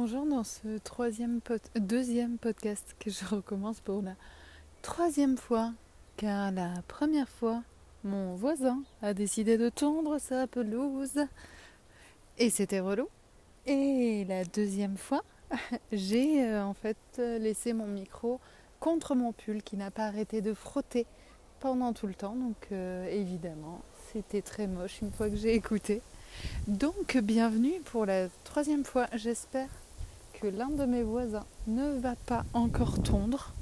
Bonjour dans ce troisième deuxième podcast que je recommence pour la troisième fois, car la première fois, mon voisin a décidé de tondre sa pelouse et c'était relou. Et la deuxième fois, j'ai euh, en fait laissé mon micro contre mon pull qui n'a pas arrêté de frotter pendant tout le temps, donc euh, évidemment c'était très moche une fois que j'ai écouté. Donc bienvenue pour la troisième fois. J'espère l'un de mes voisins ne va pas encore tondre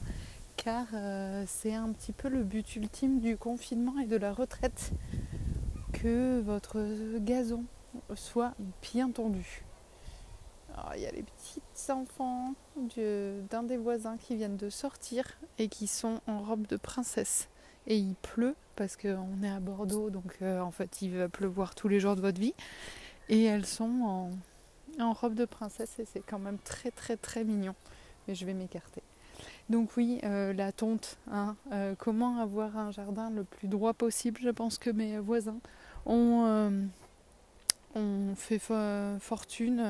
car euh, c'est un petit peu le but ultime du confinement et de la retraite que votre gazon soit bien tondu. il y a les petits enfants d'un des voisins qui viennent de sortir et qui sont en robe de princesse. Et il pleut parce qu'on est à Bordeaux, donc euh, en fait il va pleuvoir tous les jours de votre vie. Et elles sont en, robe de princesse et c'est quand même très très très mignon. Mais je vais m'écarter. Donc oui, euh, la tonte. Hein, euh, comment avoir un jardin le plus droit possible? Je pense que mes voisins ont, ont fait fortune.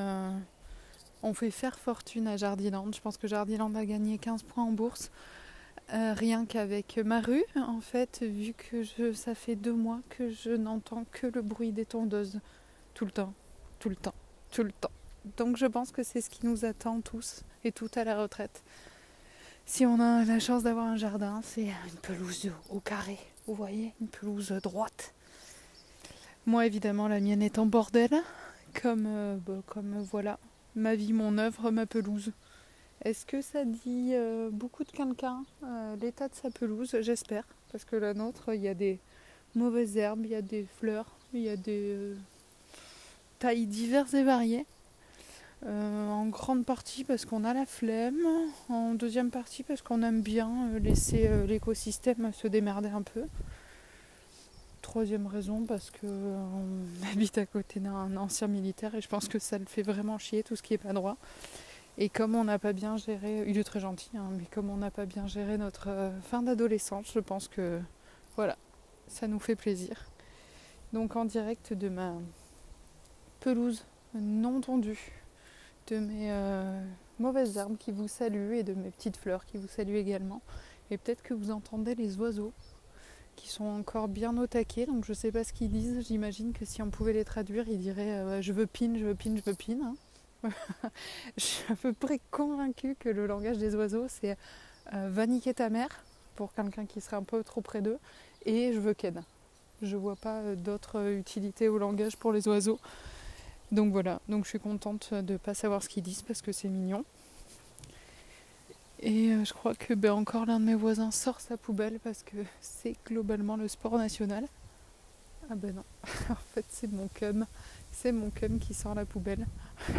ont fait faire fortune à Jardiland. Je pense que Jardiland a gagné 15 points en bourse. Euh, rien qu'avec ma rue, en fait, vu que je, ça fait deux mois que je n'entends que le bruit des tondeuses. Tout le temps, tout le temps, tout le temps. Donc je pense que c'est ce qui nous attend tous et toutes à la retraite. Si on a la chance d'avoir un jardin, c'est une pelouse au carré, vous voyez, une pelouse droite. Moi évidemment la mienne est en bordel, comme, euh, bah, comme voilà, ma vie, mon œuvre, ma pelouse. Est-ce que ça dit euh, beaucoup de quelqu'un, euh, l'état de sa pelouse? J'espère, parce que la nôtre, il y a des mauvaises herbes, il y a des fleurs, il y a des euh, tailles diverses et variées. En grande partie parce qu'on a la flemme, en deuxième partie parce qu'on aime bien laisser l'écosystème se démerder un peu. Troisième raison parce qu'on habite à côté d'un ancien militaire et je pense que ça le fait vraiment chier tout ce qui est pas droit. Et comme on n'a pas bien géré, il est très gentil, hein, mais comme on n'a pas bien géré notre euh, fin d'adolescence, je pense que voilà, ça nous fait plaisir. Donc en direct de ma pelouse non tondue, de mes euh, mauvaises herbes qui vous saluent et de mes petites fleurs qui vous saluent également. Et peut-être que vous entendez les oiseaux qui sont encore bien au taquet, donc je ne sais pas ce qu'ils disent. J'imagine que si on pouvait les traduire, ils diraient euh, je veux pin, je veux pin, je veux pin. Hein. je suis à peu près convaincue que le langage des oiseaux, c'est euh, va niquer ta mère, pour quelqu'un qui serait un peu trop près d'eux, et je veux ken. Je vois pas euh, d'autres euh, utilités au langage pour les oiseaux. Donc voilà, donc je suis contente de ne pas savoir ce qu'ils disent parce que c'est mignon. Et je crois que ben, encore l'un de mes voisins sort sa poubelle parce que c'est globalement le sport national. Ah ben non, en fait c'est mon cum. C'est mon cum qui sort la poubelle.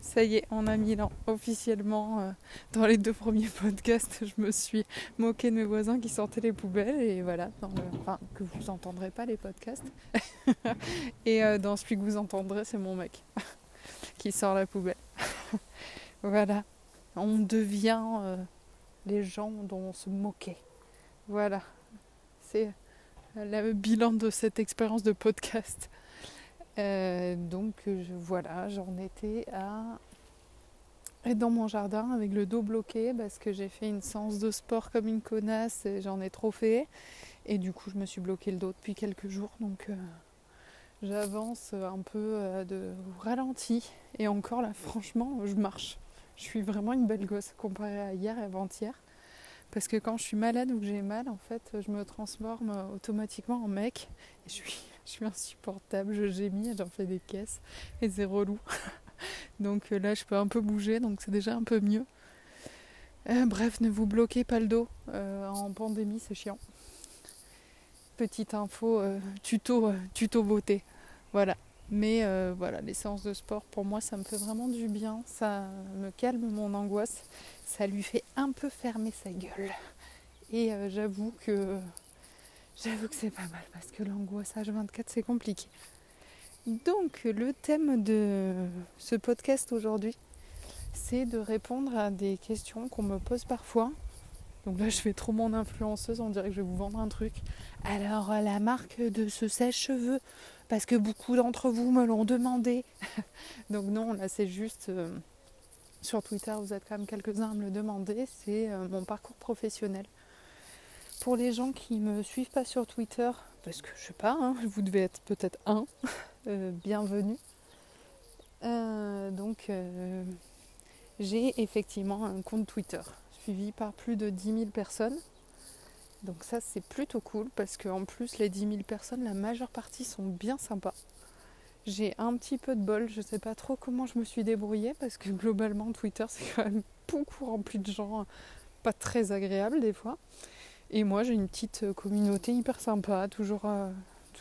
Ça y est, on a mis là officiellement euh, dans les deux premiers podcasts. Je me suis moqué de mes voisins qui sortaient les poubelles et voilà, enfin que vous entendrez pas les podcasts. et euh, dans celui que vous entendrez, c'est mon mec qui sort la poubelle. voilà, on devient euh, les gens dont on se moquait. Voilà, c'est le bilan de cette expérience de podcast. Euh, donc voilà, j'en étais à être dans mon jardin avec le dos bloqué parce que j'ai fait une séance de sport comme une connasse et j'en ai trop fait. Et du coup je me suis bloqué le dos depuis quelques jours. Euh, j'avance un peu euh, de ralenti. Et encore là franchement je marche. Je suis vraiment une belle gosse comparée à hier et avant-hier. Parce que quand je suis malade ou que j'ai mal, en fait, je me transforme automatiquement en mec. Je suis insupportable, je gémis, j'en fais des caisses et c'est relou. donc euh, là, je peux un peu bouger, donc c'est déjà un peu mieux. Euh, bref, ne vous bloquez pas le dos. En pandémie, c'est chiant. Petite info, tuto, tuto beauté. Voilà. Mais voilà, les séances de sport, pour moi, ça me fait vraiment du bien. Ça me calme mon angoisse. Ça lui fait un peu fermer sa gueule. Et j'avoue que J'avoue que c'est pas mal parce que l'angoisse H24 c'est compliqué. Donc le thème de ce podcast aujourd'hui, c'est de répondre à des questions qu'on me pose parfois. Donc là je fais trop mon influenceuse, on dirait que je vais vous vendre un truc. Alors la marque de ce sèche-cheveux, parce que beaucoup d'entre vous me l'ont demandé. Donc non, là c'est juste euh, sur Twitter, vous êtes quand même quelques-uns à me le demander, c'est euh, mon parcours professionnel. Pour les gens qui ne me suivent pas sur Twitter, parce que je sais pas, hein, vous devez être peut-être un, euh, bienvenue. donc j'ai effectivement un compte Twitter suivi par plus de 10 000 personnes. Donc ça c'est plutôt cool parce qu'en plus les 10 000 personnes, la majeure partie sont bien sympas. J'ai un petit peu de bol, je sais pas trop comment je me suis débrouillée parce que globalement Twitter c'est quand même beaucoup rempli de gens pas très agréables des fois. Et moi j'ai une petite communauté hyper sympa, toujours, euh,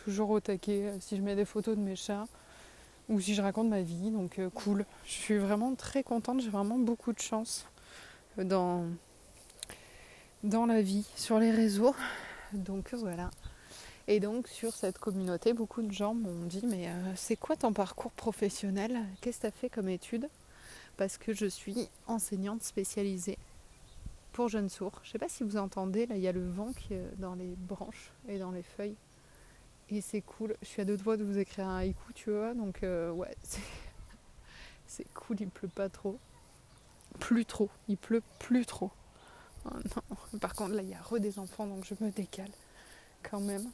toujours au taquet euh, si je mets des photos de mes chats ou si je raconte ma vie, donc euh, cool. Je suis vraiment très contente, j'ai vraiment beaucoup de chance dans, dans la vie, sur les réseaux. Donc voilà. Et donc sur cette communauté, beaucoup de gens m'ont dit mais euh, c'est quoi ton parcours professionnel? Qu'est-ce que tu as fait comme étude Parce que je suis enseignante spécialisée pour jeunes sourds. Je ne sais pas si vous entendez, là il y a le vent qui est dans les branches et dans les feuilles. Et c'est cool. Je suis à deux doigts de vous écrire un haïku, tu vois. Donc euh, ouais, c'est cool, il pleut pas trop. Plus trop, il pleut plus trop. Oh non. Par contre, là, il y a re des enfants, donc je me décale quand même.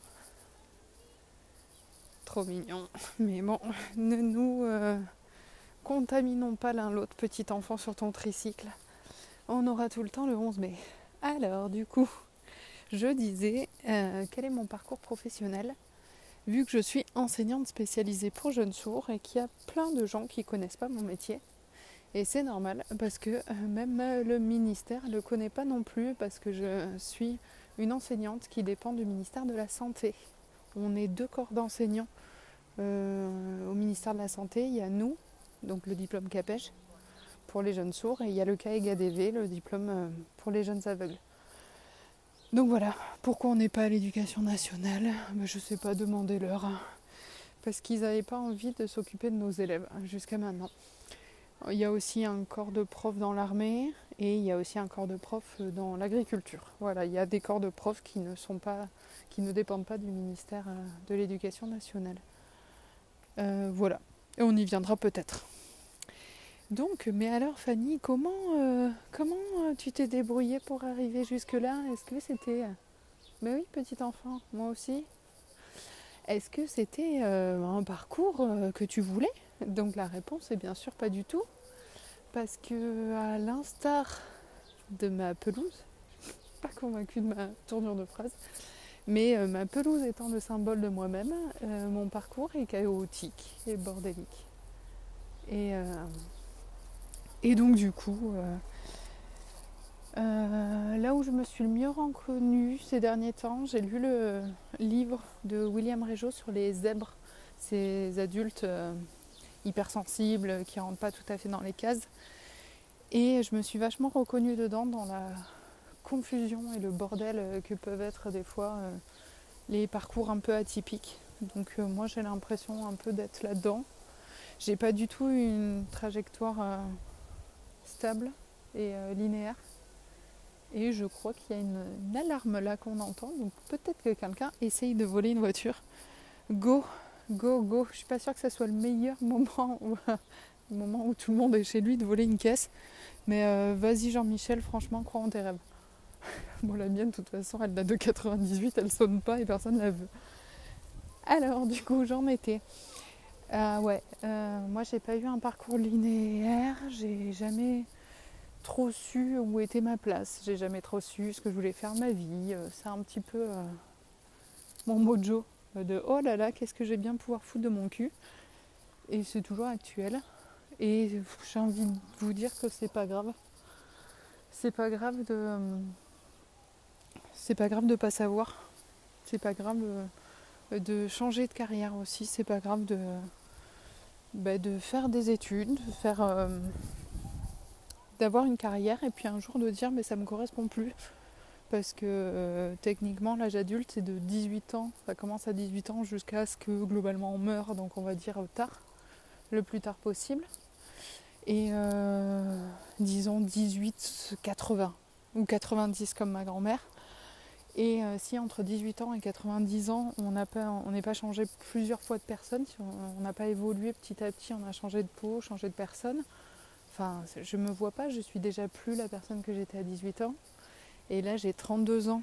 Trop mignon. Mais bon, ne nous euh, contaminons pas l'un l'autre, petit enfant, sur ton tricycle. On aura tout le temps le 11 mai. Alors, du coup, je disais, euh, quel est mon parcours professionnel Vu que je suis enseignante spécialisée pour jeunes sourds et qu'il y a plein de gens qui connaissent pas mon métier, et c'est normal parce que euh, même euh, le ministère ne le connaît pas non plus parce que je suis une enseignante qui dépend du ministère de la Santé. On est deux corps d'enseignants euh, au ministère de la Santé. Il y a nous, donc le diplôme CAPEJ pour les jeunes sourds, et il y a le KEGADV, le diplôme pour les jeunes aveugles. Donc voilà, pourquoi on n'est pas à l'éducation nationale? Ben, Je ne sais pas, demander leur hein. Parce qu'ils n'avaient pas envie de s'occuper de nos élèves hein, jusqu'à maintenant. Il y a aussi un corps de profs dans l'armée et il y a aussi un corps de profs dans l'agriculture. Voilà, il y a des corps de profs qui ne sont pas, qui ne dépendent pas du ministère euh, de l'Éducation nationale. Euh, voilà, et on y viendra peut-être. Donc, mais alors Fanny, comment, euh, comment tu t'es débrouillée pour arriver jusque-là? Est-ce que c'était... Ben oui, petit enfant, moi aussi? Est-ce que c'était un parcours que tu voulais? Donc la réponse est bien sûr pas du tout. Parce que à l'instar de ma pelouse, pas convaincue de ma tournure de phrase, mais euh, ma pelouse étant le symbole de moi-même, euh, mon parcours est chaotique et bordélique. Et, euh, et donc du coup, là où je me suis le mieux reconnue ces derniers temps, j'ai lu le livre de William Régeau sur les zèbres, ces adultes hypersensibles, qui ne rentrent pas tout à fait dans les cases. Et je me suis vachement reconnue dedans dans la confusion et le bordel que peuvent être des fois euh, les parcours un peu atypiques. Donc euh, moi j'ai l'impression un peu d'être là-dedans. J'ai pas du tout une trajectoire euh, stable et linéaire. Et je crois qu'il y a une alarme là qu'on entend. Donc peut-être que quelqu'un essaye de voler une voiture. Go go, go. Je suis pas sûre que ce soit le meilleur moment où, moment où tout le monde est chez lui de voler une caisse. Mais euh, vas-y Jean-Michel, franchement, crois en tes rêves. bon, la mienne, de toute façon, elle date de 98, elle sonne pas et personne la veut. Alors, du coup, j'en étais. Euh, ouais, euh, moi j'ai pas eu un parcours linéaire, j'ai jamais trop su où était ma place, j'ai jamais trop su ce que je voulais faire ma vie. C'est un petit peu mon mojo de oh là là, qu'est-ce que j'ai bien pouvoir foutre de mon cul. Et c'est toujours actuel. Et j'ai envie de vous dire que c'est pas grave. C'est pas grave de. C'est pas grave de pas savoir. C'est pas grave de changer de carrière aussi. C'est pas grave de. Bah, faire des études, de faire. Euh, d'avoir une carrière et puis un jour de dire mais ça me correspond plus parce que euh, techniquement l'âge adulte c'est de 18 ans, ça commence à 18 ans jusqu'à ce que globalement on meure, donc on va dire tard, le plus tard possible. Et euh, disons 18, 80 ou 90 comme ma grand-mère. Et euh, si entre 18 ans et 90 ans, on n'est pas, pas changé plusieurs fois de personne, si on n'a pas évolué petit à petit, on a changé de peau, changé de personne, enfin, je ne me vois pas, je suis déjà plus la personne que j'étais à 18 ans. Et là, j'ai 32 ans,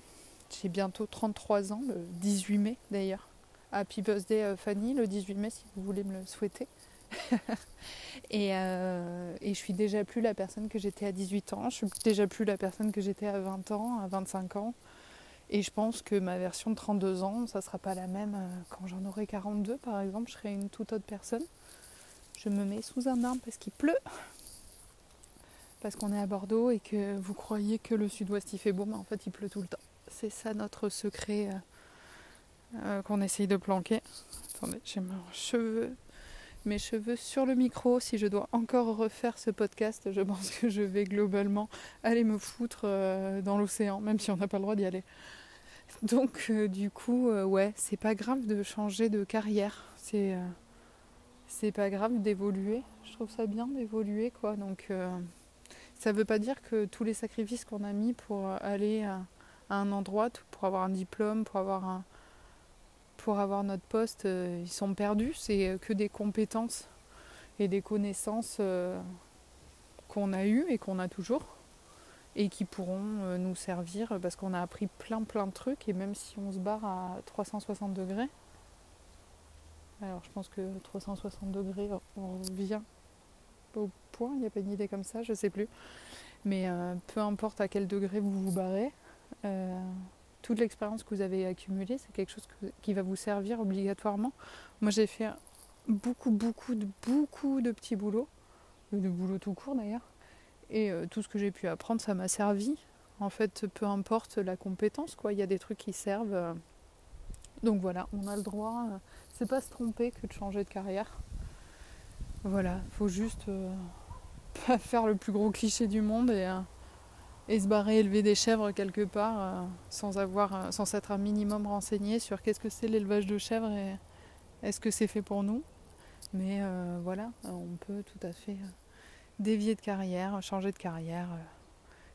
j'ai bientôt 33 ans, le 18 mai d'ailleurs. Happy birthday euh, Fanny, le 18 mai, si vous voulez me le souhaiter. et, euh, et, je suis déjà plus la personne que j'étais à 18 ans, je suis déjà plus la personne que j'étais à 20 ans, à 25 ans. Et je pense que ma version de 32 ans, ça ne sera pas la même euh, quand j'en aurai 42 par exemple, je serai une toute autre personne. Je me mets sous un arbre parce qu'il pleut. Parce qu'on est à Bordeaux et que vous croyez que le sud-ouest il fait beau, mais en fait il pleut tout le temps. C'est ça notre secret euh, euh, qu'on essaye de planquer. Attendez, j'ai mes cheveux, mes cheveux sur le micro. Si je dois encore refaire ce podcast, je pense que je vais globalement aller me foutre dans l'océan, même si on n'a pas le droit d'y aller. Donc euh, du coup, euh, ouais, c'est pas grave de changer de carrière. C'est euh, c'est pas grave d'évoluer. Je trouve ça bien d'évoluer, quoi. Donc ça veut pas dire que tous les sacrifices qu'on a mis pour aller à, un endroit, pour avoir un diplôme, pour avoir un pour avoir notre poste, ils sont perdus. C'est que des compétences et des connaissances qu'on a eues et qu'on a toujours et qui pourront euh, nous servir parce qu'on a appris plein plein de trucs et même si on se barre à 360 degrés, alors je pense que 360 degrés on revient au point, il n'y a pas une idée comme ça, je sais plus. Mais euh, peu importe à quel degré vous vous barrez, euh, toute l'expérience que vous avez accumulée, c'est quelque chose qui va vous servir obligatoirement. Moi j'ai fait beaucoup beaucoup beaucoup de petits boulots, de boulot tout court d'ailleurs. Et euh, tout ce que j'ai pu apprendre, ça m'a servi. En fait, peu importe la compétence, quoi, il y a des trucs qui servent. Donc voilà, on a le droit. C'est pas se tromper que de changer de carrière. Voilà, faut juste pas faire le plus gros cliché du monde et, et se barrer élever des chèvres quelque part sans avoir, sans s'être un minimum renseigné sur qu'est-ce que c'est l'élevage de chèvres et est-ce que c'est fait pour nous. Mais voilà, on peut tout à fait dévier de carrière, changer de carrière, euh,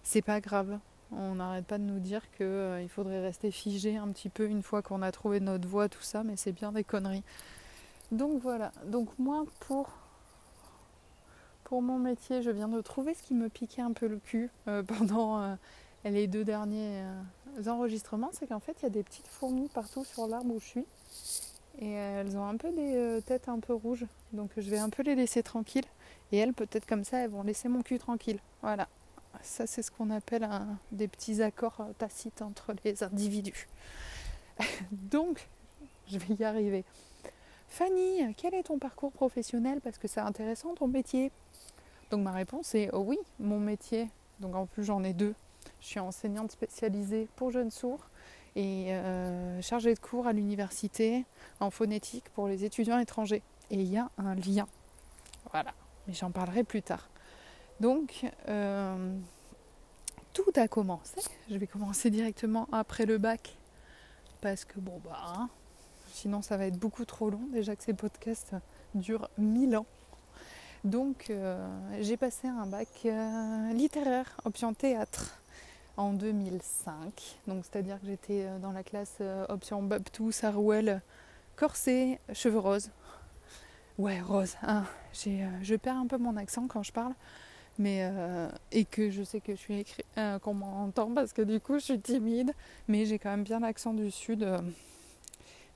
c'est pas grave. On n'arrête pas de nous dire qu'il euh, faudrait rester figé un petit peu une fois qu'on a trouvé notre voie, tout ça, mais c'est bien des conneries. Donc voilà. Donc moi, pour, pour mon métier, je viens de trouver ce qui me piquait un peu le cul euh, pendant les deux derniers enregistrements, c'est qu'en fait, il y a des petites fourmis partout sur l'arbre où je suis. Et elles ont un peu des têtes un peu rouges. Donc je vais un peu les laisser tranquilles. Et elles, peut-être comme ça, elles vont laisser mon cul tranquille. Voilà. Ça, c'est ce qu'on appelle des petits accords tacites entre les individus. Donc, je vais y arriver. Fanny, quel est ton parcours professionnel? Parce que c'est intéressant ton métier. Donc ma réponse est oh oui, mon métier. Donc en plus j'en ai deux. Je suis enseignante spécialisée pour jeunes sourds et euh, chargée de cours à l'université en phonétique pour les étudiants étrangers. Et il y a un lien. Voilà mais j'en parlerai plus tard. Donc, euh, tout a commencé. Je vais commencer directement après le bac, parce que bon, bah, hein, sinon ça va être beaucoup trop long. Déjà que ces podcasts durent mille ans. Donc, euh, j'ai passé un bac euh, littéraire, option théâtre, en 2005. Donc, c'est-à-dire que j'étais dans la classe option Babtou, Sarouel, corset, cheveux roses. Ouais, rose. Hein. Euh, je perds un peu mon accent quand je parle. Mais, euh, et que je sais que je suis écrit, euh, qu'on m'entend parce que du coup je suis timide. Mais j'ai quand même bien l'accent du sud.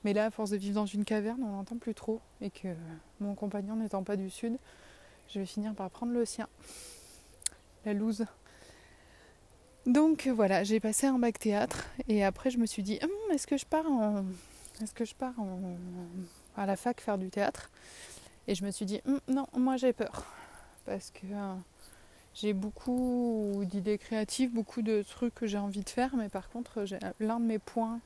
Mais là, à force de vivre dans une caverne, on n'entend plus trop. Et que mon compagnon n'étant pas du sud, je vais finir par prendre le sien. La loose. Donc voilà, j'ai passé un bac théâtre et après je me suis dit, hum, est-ce que je pars est-ce que je pars à la fac faire du théâtre? Et je me suis dit, hum, non, moi j'ai peur. Parce que euh, j'ai beaucoup d'idées créatives, beaucoup de trucs que j'ai envie de faire, mais par contre, l'un de mes points,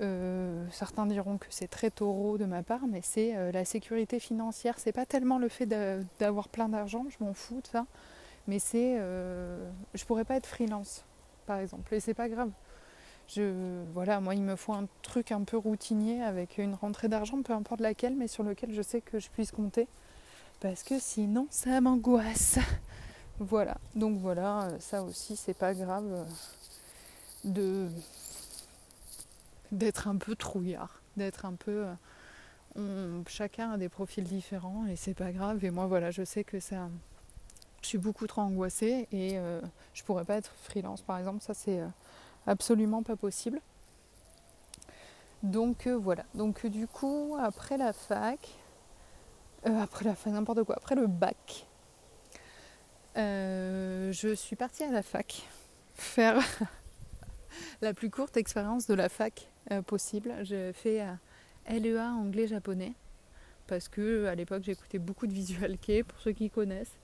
euh, certains diront que c'est très taureau de ma part, mais c'est euh, la sécurité financière. C'est pas tellement le fait d'avoir plein d'argent, je m'en fous de ça, mais c'est. je pourrais pas être freelance, par exemple, et c'est pas grave. Je, voilà, moi, il me faut un truc un peu routinier avec une rentrée d'argent, peu importe laquelle, mais sur lequel je sais que je puisse compter. Parce que sinon, ça m'angoisse. Voilà, donc voilà, ça aussi, c'est pas grave de d'être un peu trouillard, d'être un peu. chacun a des profils différents et c'est pas grave. Et moi, voilà, je sais que ça. Je suis beaucoup trop angoissée et je pourrais pas être freelance, par exemple. Ça, c'est absolument pas possible. Donc voilà. Donc du coup, après la fac, après la fac, n'importe quoi, après le bac, je suis partie à la fac faire la plus courte expérience de la fac euh, possible. J'ai fait euh, LEA anglais-japonais parce que à l'époque j'écoutais beaucoup de visual kei pour ceux qui connaissent.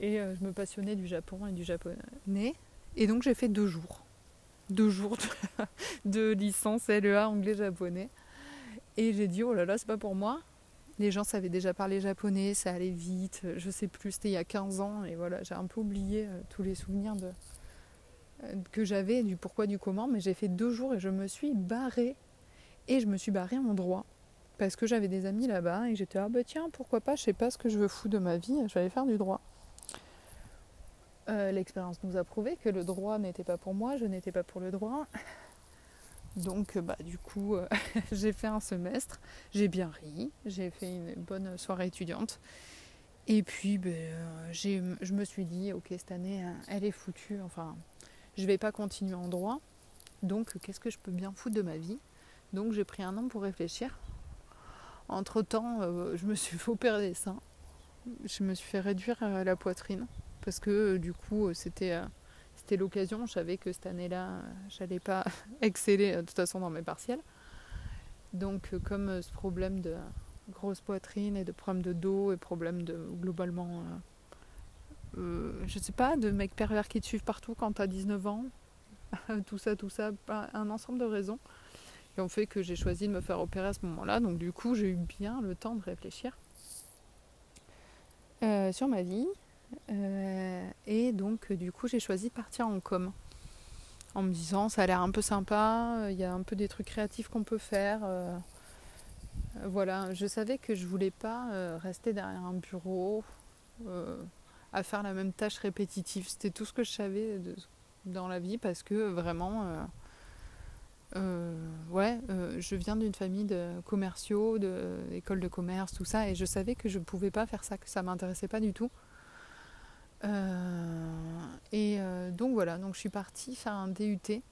Et euh, je me passionnais du Japon et du japonais. Et donc j'ai fait deux jours. Deux jours de, licence LEA anglais-japonais et j'ai dit oh là là c'est pas pour moi. Les gens savaient déjà parler japonais ça allait vite je sais plus c'était il y a 15 ans. Et voilà j'ai un peu oublié tous les souvenirs de, que j'avais du pourquoi du comment, mais j'ai fait deux jours et je me suis barrée. Et je me suis barrée en droit. Parce que j'avais des amis là-bas et j'étais ah bah tiens, pourquoi pas, je sais pas ce que je veux foutre de ma vie, je vais aller faire du droit. Euh, l'expérience nous a prouvé que le droit n'était pas pour moi, je n'étais pas pour le droit. Donc bah du coup euh, j'ai fait un semestre, j'ai bien ri, j'ai fait une bonne soirée étudiante. Et puis ben, euh, je me suis dit ok cette année elle est foutue, enfin je vais pas continuer en droit. Donc qu'est-ce que je peux bien foutre de ma vie? Donc j'ai pris un an pour réfléchir. Entre temps, euh, je me suis fait opérer des seins. Je me suis fait réduire euh, la poitrine parce que euh, du coup c'était c'était l'occasion. Je savais que cette année-là, j'allais pas exceller de toute façon dans mes partiels. Donc comme ce problème de grosse poitrine et de problème de dos et problème de globalement euh, je sais pas, de mecs pervers qui te suivent partout quand t'as 19 ans. tout ça, tout ça, un ensemble de raisons qui ont fait que j'ai choisi de me faire opérer à ce moment-là. Donc du coup, j'ai eu bien le temps de réfléchir euh, sur ma vie. Euh, et donc du coup, j'ai choisi de partir en com. En me disant, ça a l'air un peu sympa, il y a un peu des trucs créatifs qu'on peut faire. voilà, je savais que je voulais pas rester derrière un bureau à faire la même tâche répétitive. C'était tout ce que je savais dans la vie parce que vraiment, euh, euh, ouais, euh, je viens d'une famille de commerciaux, d'école de, commerce, tout ça, et je savais que je ne pouvais pas faire ça, que ça m'intéressait pas du tout. et donc voilà, donc je suis partie faire un DUT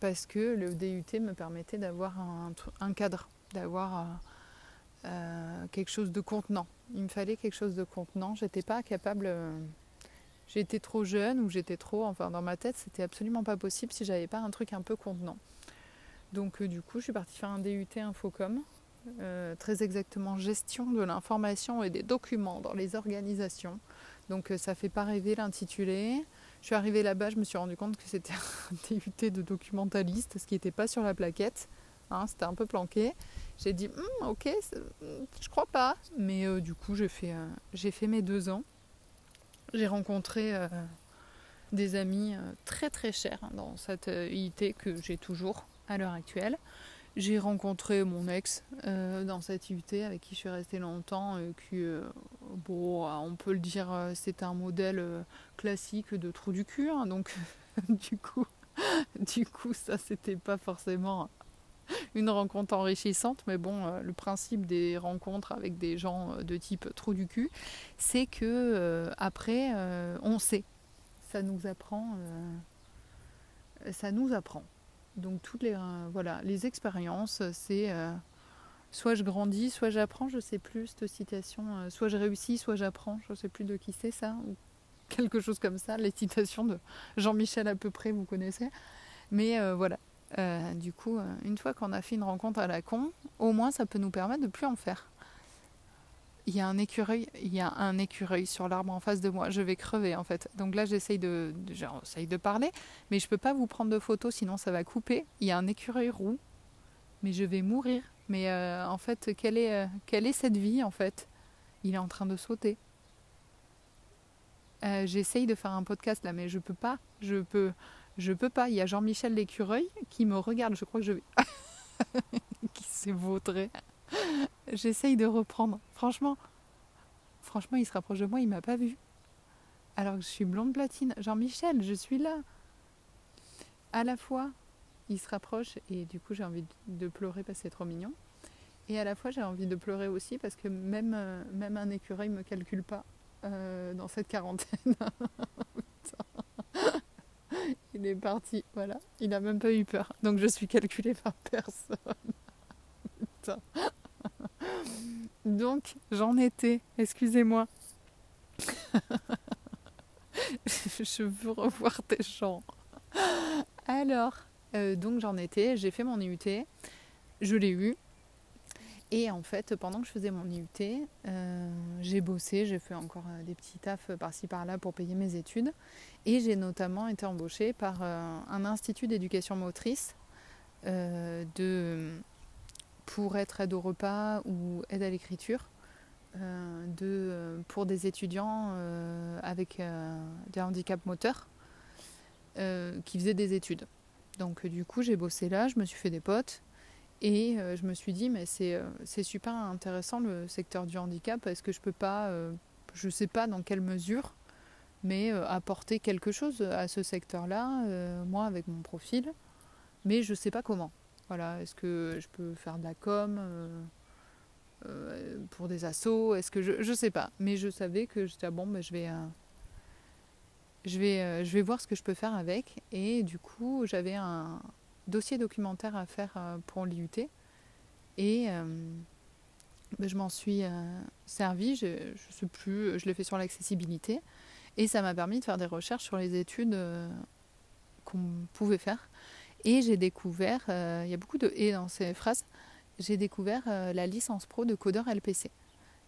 parce que le DUT me permettait d'avoir un, un, cadre, d'avoir quelque chose de contenant. Il me fallait quelque chose de contenant. J'étais pas capable. Euh, j'étais trop jeune ou j'étais trop. Enfin, dans ma tête, c'était absolument pas possible si j'avais pas un truc un peu contenant. Donc, euh, du coup, je suis partie faire un DUT Infocom. Euh, très exactement gestion de l'information et des documents dans les organisations. Donc, ça fait pas rêver l'intitulé. Je suis arrivée là-bas, je me suis rendu compte que c'était un DUT de documentaliste, ce qui n'était pas sur la plaquette. Hein, c'était un peu planqué. J'ai dit, hum, ok, je crois pas. Mais euh, du coup, j'ai fait, euh, fait mes deux ans. J'ai rencontré euh, des amis très très chers hein, dans cette IIT que j'ai toujours à l'heure actuelle. J'ai rencontré mon ex dans cette IUT avec qui je suis restée longtemps et qui, bon, on peut le dire, c'est un modèle classique de trou du cul. Hein, donc, du coup, du coup, ça, c'était pas forcément une rencontre enrichissante, mais bon, euh, le principe des rencontres avec des gens euh, de type trou du cul, c'est que euh, après, on sait. Ça nous apprend. ça nous apprend. Donc toutes les voilà, les expériences, c'est soit je grandis, soit j'apprends, je sais plus cette citation, soit je réussis, soit j'apprends, je sais plus de qui c'est ça, ou quelque chose comme ça, les citations de Jean-Michel à peu près, vous connaissez. Mais voilà, euh, du coup, euh, une fois qu'on a fait une rencontre à la con, au moins ça peut nous permettre de plus en faire. Il y a un écureuil, il y a un écureuil sur l'arbre en face de moi. Je vais crever en fait. Donc là, j'essaye de, j'essaye de parler, mais je peux pas vous prendre de photos, sinon ça va couper. Il y a un écureuil roux, mais je vais mourir. Mais euh, en fait, quelle est, quelle est cette vie en fait? Il est en train de sauter. j'essaye de faire un podcast là, mais je peux pas. Je peux, je peux pas. Il y a Jean-Michel l'écureuil qui me regarde. Je crois que je vais. qui s'est vautré. J'essaye de reprendre. Franchement, franchement, il se rapproche de moi. Il m'a pas vu. Alors que je suis blonde platine. Jean-Michel, je suis là. À la fois, il se rapproche et du coup j'ai envie de pleurer parce que c'est trop mignon. Et à la fois j'ai envie de pleurer aussi parce que même, euh, même un écureuil ne me calcule pas euh, dans cette quarantaine. il est parti, voilà. Il n'a même pas eu peur. Donc je suis calculée par personne. Donc j'en étais, excusez-moi. je veux revoir tes chants. Alors, euh, donc j'en étais, j'ai fait mon IUT, je l'ai eu. Et en fait, pendant que je faisais mon IUT, euh, j'ai bossé, j'ai fait encore euh, des petits tafs par-ci par-là pour payer mes études. Et j'ai notamment été embauchée par un institut d'éducation motrice pour être aide au repas ou aide à l'écriture. pour des étudiants avec des handicaps moteurs qui faisaient des études. Donc du coup, j'ai bossé là, je me suis fait des potes et euh, je me suis dit, mais euh, c'est super intéressant le secteur du handicap. Est-ce que je peux pas, euh, je sais pas dans quelle mesure, mais apporter quelque chose à ce secteur-là, moi avec mon profil, mais je sais pas comment. Voilà, est-ce que je peux faire de la com pour des assos? Est-ce que je, je sais pas, mais je savais que j'étais ah bon, je vais je vais, je vais voir ce que je peux faire avec. Et du coup, j'avais un dossier documentaire à faire euh, pour l'IUT. Et euh, ben, je m'en suis servi, je ne sais plus, je l'ai fait sur l'accessibilité. Et ça m'a permis de faire des recherches sur les études qu'on pouvait faire. Et j'ai découvert, il y a beaucoup de et dans ces phrases, j'ai découvert la licence pro de codeur LPC.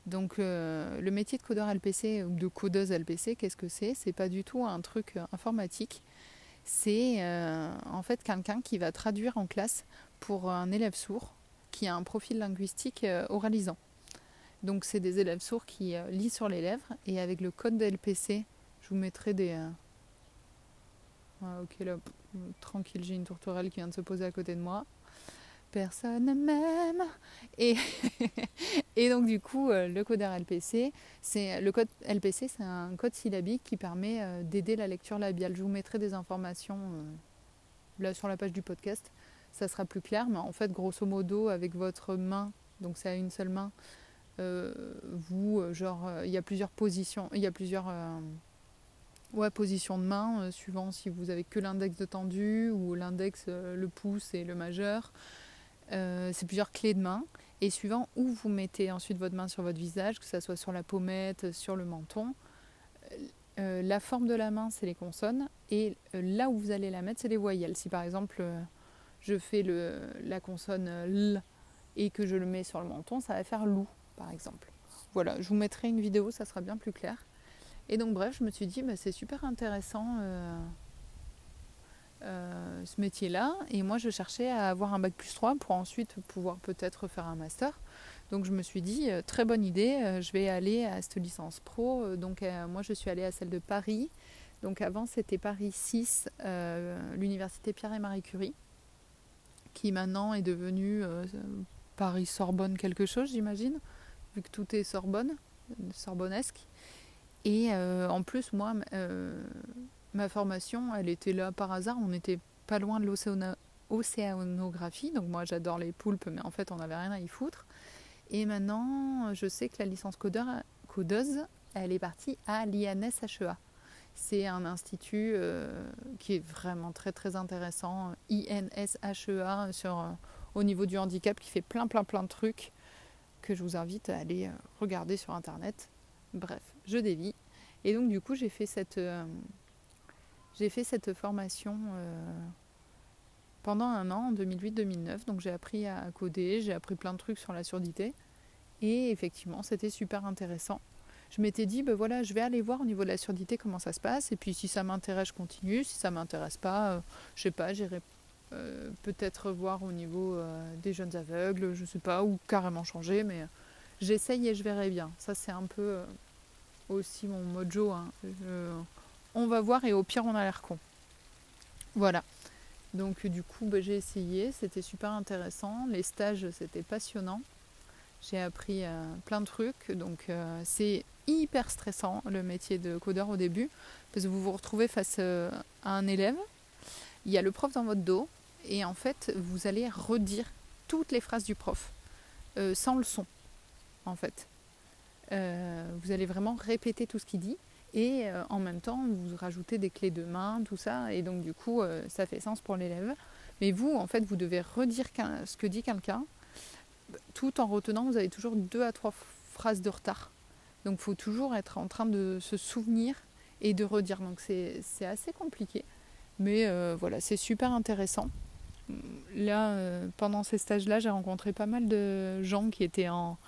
Donc euh, le métier de codeur LPC ou de codeuse LPC, qu'est-ce que c'est? C'est pas du tout un truc euh, informatique. C'est euh, en fait quelqu'un qui va traduire en classe pour un élève sourd qui a un profil linguistique oralisant. Donc c'est des élèves sourds qui lisent sur les lèvres et avec le code de LPC, je vous mettrai des... Ah, ok là, tranquille, j'ai une tourterelle qui vient de se poser à côté de moi personne ne m'aime. Et, et donc du coup, euh, le codeur LPC, c'est le code LPC, c'est un code syllabique qui permet euh, d'aider la lecture labiale. Je vous mettrai des informations euh, là sur la page du podcast, ça sera plus clair. Mais en fait, grosso modo, avec votre main, donc c'est à une seule main, vous, genre, il y a plusieurs positions, il y a plusieurs ouais, positions de main, suivant si vous avez que l'index de tendu ou l'index, le pouce et le majeur. Euh, c'est plusieurs clés de main. Et suivant où vous mettez ensuite votre main sur votre visage, que ce soit sur la pommette, sur le menton, euh, la forme de la main, c'est les consonnes. Et euh, là où vous allez la mettre, c'est les voyelles. Si par exemple, je fais la consonne L et que je le mets sur le menton, ça va faire loup, par exemple. Voilà, je vous mettrai une vidéo, ça sera bien plus clair. Et donc bref, je me suis dit, bah, c'est super intéressant euh, ce métier-là. Et moi, je cherchais à avoir un bac plus 3 pour ensuite pouvoir peut-être faire un master. Donc je me suis dit, euh, très bonne idée, euh, je vais aller à cette licence pro. Donc moi, je suis allée à celle de Paris. Donc avant, c'était Paris 6, l'université Pierre et Marie Curie, qui maintenant est devenue Paris-Sorbonne quelque chose, j'imagine, vu que tout est Sorbonne, Sorbonnesque. Et en plus, moi, ma formation, elle était là par hasard. On n'était pas loin de l'océanographie. Donc moi, j'adore les poulpes, mais en fait, on n'avait rien à y foutre. Et maintenant, je sais que la licence codeuse, elle est partie à l'INSHEA. C'est un institut euh, qui est vraiment très très intéressant, INSHEA, sur, euh, au niveau du handicap, qui fait plein plein plein de trucs que je vous invite à aller euh, regarder sur Internet. Bref, je dévie. Et donc du coup, j'ai fait cette, j'ai fait cette formation euh, pendant un an, en 2008-2009. Donc j'ai appris à coder, j'ai appris plein de trucs sur la surdité. Et effectivement, c'était super intéressant. Je m'étais dit, ben voilà, je vais aller voir au niveau de la surdité comment ça se passe. Et puis si ça m'intéresse, je continue. Si ça m'intéresse pas, euh, je sais pas, j'irai euh, peut-être voir au niveau des jeunes aveugles, je sais pas, ou carrément changer. Mais j'essaye et je verrai bien. Ça, c'est un peu aussi mon mojo. Hein on va voir et au pire on a l'air con. Voilà. Donc du coup bah, j'ai essayé, c'était super intéressant. Les stages c'était passionnant. J'ai appris euh, plein de trucs. Donc euh, c'est hyper stressant le métier de codeur au début. Parce que vous vous retrouvez face euh, à un élève. Il y a le prof dans votre dos. et en fait, vous allez redire toutes les phrases du prof, sans le son, en fait. Vous allez vraiment répéter tout ce qu'il dit, et euh, en même temps, vous rajoutez des clés de main, tout ça, et donc du coup, ça fait sens pour l'élève. Mais vous, en fait, vous devez redire ce que dit quelqu'un, tout en retenant, vous avez toujours deux à trois phrases de retard. Donc il faut toujours être en train de se souvenir et de redire. Donc c'est assez compliqué. Mais voilà, c'est super intéressant là, euh, pendant ces stages-là, j'ai rencontré pas mal de gens qui étaient en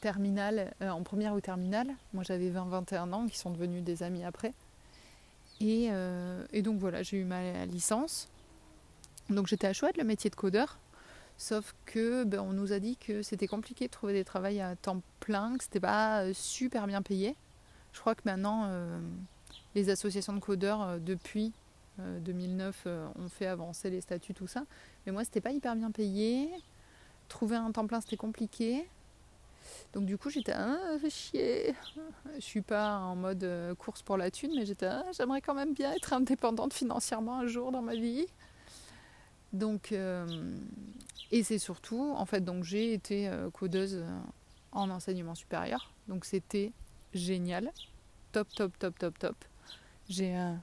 terminale, euh, en première ou terminale. Moi, j'avais 20-21 ans, qui sont devenus des amis après. Et, euh, donc voilà, j'ai eu ma licence. Donc j'étais à chouette le métier de codeur. Sauf que ben, on nous a dit que c'était compliqué de trouver des travails à temps plein, que c'était pas super bien payé. Je crois que maintenant, les associations de codeurs, depuis 2009 euh, euh, on fait avancer les statuts, tout ça. Mais moi, c'était pas hyper bien payé. Trouver un temps plein, c'était compliqué. Donc du coup, j'étais ah, chier. Je suis pas en mode euh, course pour la thune, mais j'étais ah, j'aimerais quand même bien être indépendante financièrement un jour dans ma vie. Donc et c'est surtout en fait donc j'ai été codeuse en enseignement supérieur. Donc c'était génial. Top top top top top. J'ai un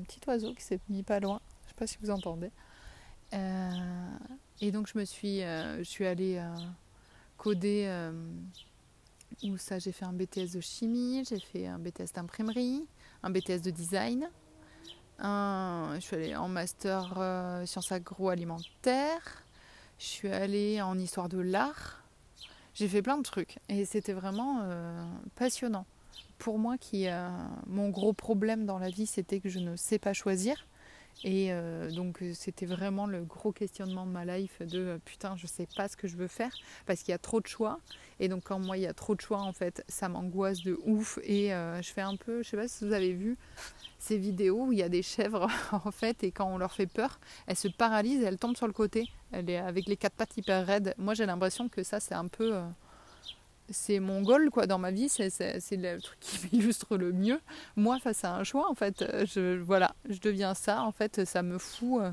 petit oiseau qui s'est mis pas loin. Je sais pas si vous entendez. Euh, et donc je me suis, euh, je suis allée euh, coder où ça j'ai fait un BTS de chimie, j'ai fait un BTS d'imprimerie, un BTS de design. je suis allée en master sciences agroalimentaires. Je suis allée en histoire de l'art. J'ai fait plein de trucs et c'était vraiment passionnant pour moi qui euh, mon gros problème dans la vie c'était que je ne sais pas choisir et euh, donc c'était vraiment le gros questionnement de ma life de euh, putain je sais pas ce que je veux faire parce qu'il y a trop de choix. Et donc quand moi il y a trop de choix en fait ça m'angoisse de ouf. Et je fais un peu je sais pas si vous avez vu ces vidéos où il y a des chèvres en fait et quand on leur fait peur elles se paralysent elles tombent sur le côté. Avec les quatre pattes hyper raides. Moi j'ai l'impression que ça c'est un peu c'est mon goal quoi dans ma vie c'est le truc qui m'illustre le mieux. Moi face à un choix en fait je voilà je deviens ça en fait ça me fout euh,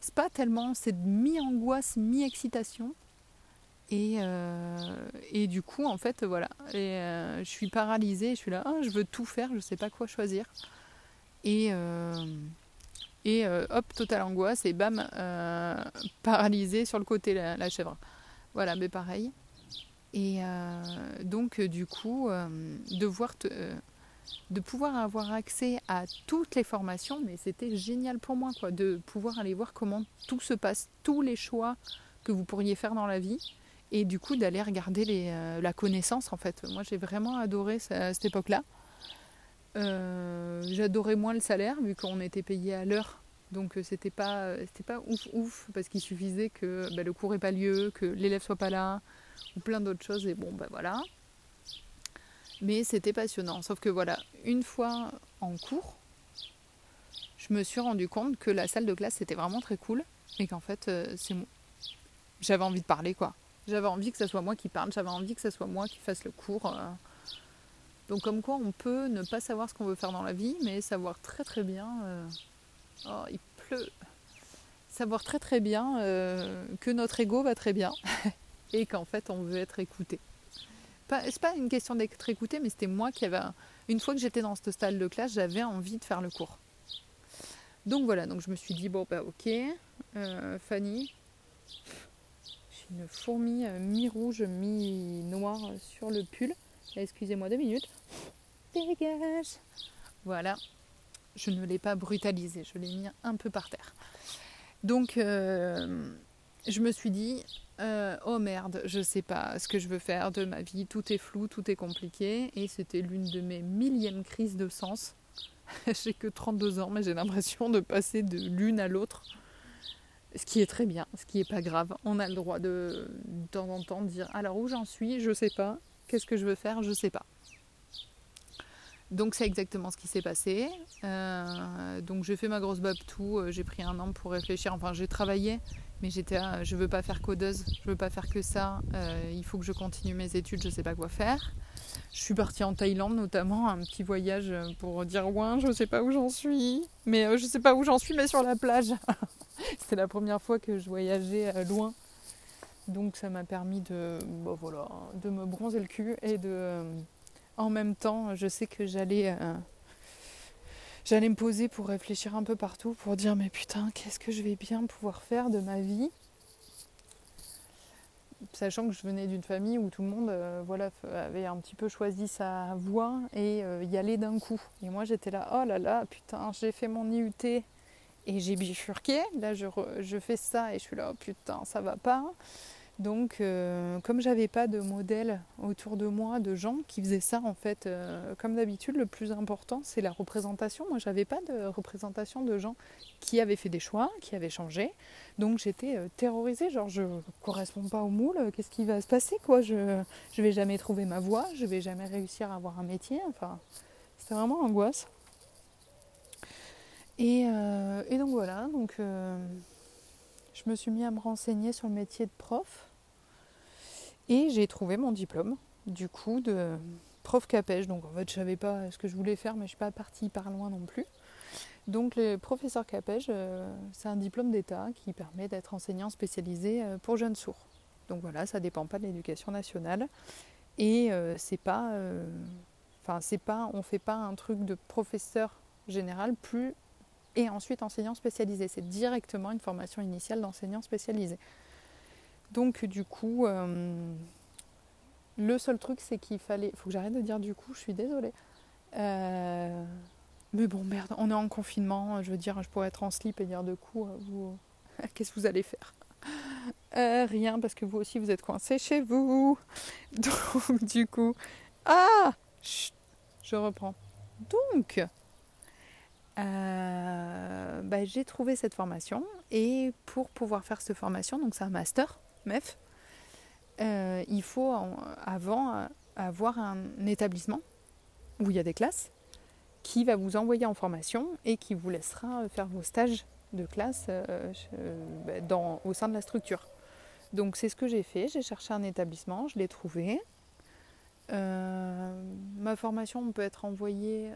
c'est pas tellement c'est mi angoisse mi excitation et, euh, et du coup en fait voilà et, euh, je suis paralysée je suis là ah, je veux tout faire je sais pas quoi choisir. Et et hop totale angoisse et bam paralysée sur le côté la chèvre. Voilà mais pareil et euh, donc, euh, du coup, euh, de, voir de pouvoir avoir accès à toutes les formations, mais c'était génial pour moi, quoi, de pouvoir aller voir comment tout se passe, tous les choix que vous pourriez faire dans la vie, et du coup d'aller regarder les, la connaissance, en fait. Moi, j'ai vraiment adoré cette époque-là. J'adorais moins le salaire, vu qu'on était payé à l'heure donc c'était pas pas ouf ouf parce qu'il suffisait que bah, le cours n'ait pas lieu, que l'élève soit pas là, ou plein d'autres choses. Et bon, ben voilà. Mais c'était passionnant. Sauf que voilà, une fois en cours, je me suis rendu compte que la salle de classe c'était vraiment très cool et qu'en fait euh, c'est. J'avais envie de parler quoi. J'avais envie que ce soit moi qui parle, j'avais envie que ce soit moi qui fasse le cours. Euh. Donc comme quoi on peut ne pas savoir ce qu'on veut faire dans la vie, mais savoir très très bien. Euh, oh, il pleut. Savoir très très bien que notre ego va très bien et qu'en fait on veut être écouté. C'est pas une question d'être écouté, mais c'était moi qui avais. Une fois que j'étais dans ce stade de classe, j'avais envie de faire le cours. Donc voilà, donc je me suis dit, bon bah ok, euh, Fanny, j'ai une fourmi euh, mi-rouge, mi-noire sur le pull. Excusez-moi deux minutes. Dégage Voilà, je ne l'ai pas brutalisé, je l'ai mis un peu par terre. Donc euh, je me suis dit, euh, oh merde, je sais pas ce que je veux faire de ma vie, tout est flou, tout est compliqué. Et c'était l'une de mes millièmes crises de sens. j'ai que 32 ans, mais j'ai l'impression de passer de l'une à l'autre. Ce qui est très bien, ce qui est pas grave. On a le droit de, de temps en temps dire alors où j'en suis, je sais pas. Qu'est-ce que je veux faire, je sais pas. Donc c'est exactement ce qui s'est passé. Euh, donc j'ai fait ma grosse bab tout, euh, j'ai pris un an pour réfléchir. Enfin j'ai travaillé, mais j'étais je veux pas faire codeuse, je veux pas faire que ça. Euh, il faut que je continue mes études, je sais pas quoi faire. Je suis partie en Thaïlande notamment, un petit voyage pour dire ouais, je sais pas où j'en suis, mais je sais pas où j'en suis, mais sur la plage. C'était la première fois que je voyageais loin. Donc ça m'a permis de, bah, voilà, de me bronzer le cul et de... En même temps, je sais que j'allais j'allais me poser pour réfléchir un peu partout, pour dire mais putain, qu'est-ce que je vais bien pouvoir faire de ma vie? Sachant que je venais d'une famille où tout le monde euh, voilà, avait un petit peu choisi sa voie et euh, y allait d'un coup. Et moi j'étais là, oh là là, putain, j'ai fait mon IUT et j'ai bifurqué. Là je, je, fais ça et je suis là, oh putain, ça va pas. Donc, euh, comme j'avais pas de modèle autour de moi, de gens qui faisaient ça, en fait, euh, comme d'habitude, le plus important, c'est la représentation. Moi, j'avais pas de représentation de gens qui avaient fait des choix, qui avaient changé. Donc, j'étais euh, terrorisée. Genre, je corresponds pas au moule. Qu'est-ce qui va se passer, quoi? Je je vais jamais trouver ma voie. Je vais jamais réussir à avoir un métier. Enfin, c'était vraiment angoisse. Et, et donc voilà. Donc je me suis mis à me renseigner sur le métier de prof et j'ai trouvé mon diplôme du coup de prof capège. Donc en fait je savais pas ce que je voulais faire mais je suis pas partie par loin non plus. Donc le professeur capège euh, c'est un diplôme d'État qui permet d'être enseignant spécialisé euh, pour jeunes sourds. Donc voilà, ça dépend pas de l'éducation nationale et euh, c'est pas enfin c'est pas on fait pas un truc de professeur général plus et ensuite enseignant spécialisé. C'est directement une formation initiale d'enseignant spécialisé. Donc du coup, euh, le seul truc c'est qu'il fallait... Faut que j'arrête de dire du coup, je suis désolée. Euh, mais bon, merde, on est en confinement. Je veux dire, je pourrais être en slip et dire de coup, euh, vous... qu'est-ce que vous allez faire? Rien, parce que vous aussi, vous êtes coincés chez vous. Donc du coup... Ah Je reprends. Donc, euh, bah, j'ai trouvé cette formation et pour pouvoir faire cette formation, donc c'est un master, MEF, euh, il faut avant avoir un établissement où il y a des classes qui va vous envoyer en formation et qui vous laissera faire vos stages de classe euh, bah, au sein de la structure. Donc c'est ce que j'ai fait, j'ai cherché un établissement, je l'ai trouvé. ma formation peut être envoyée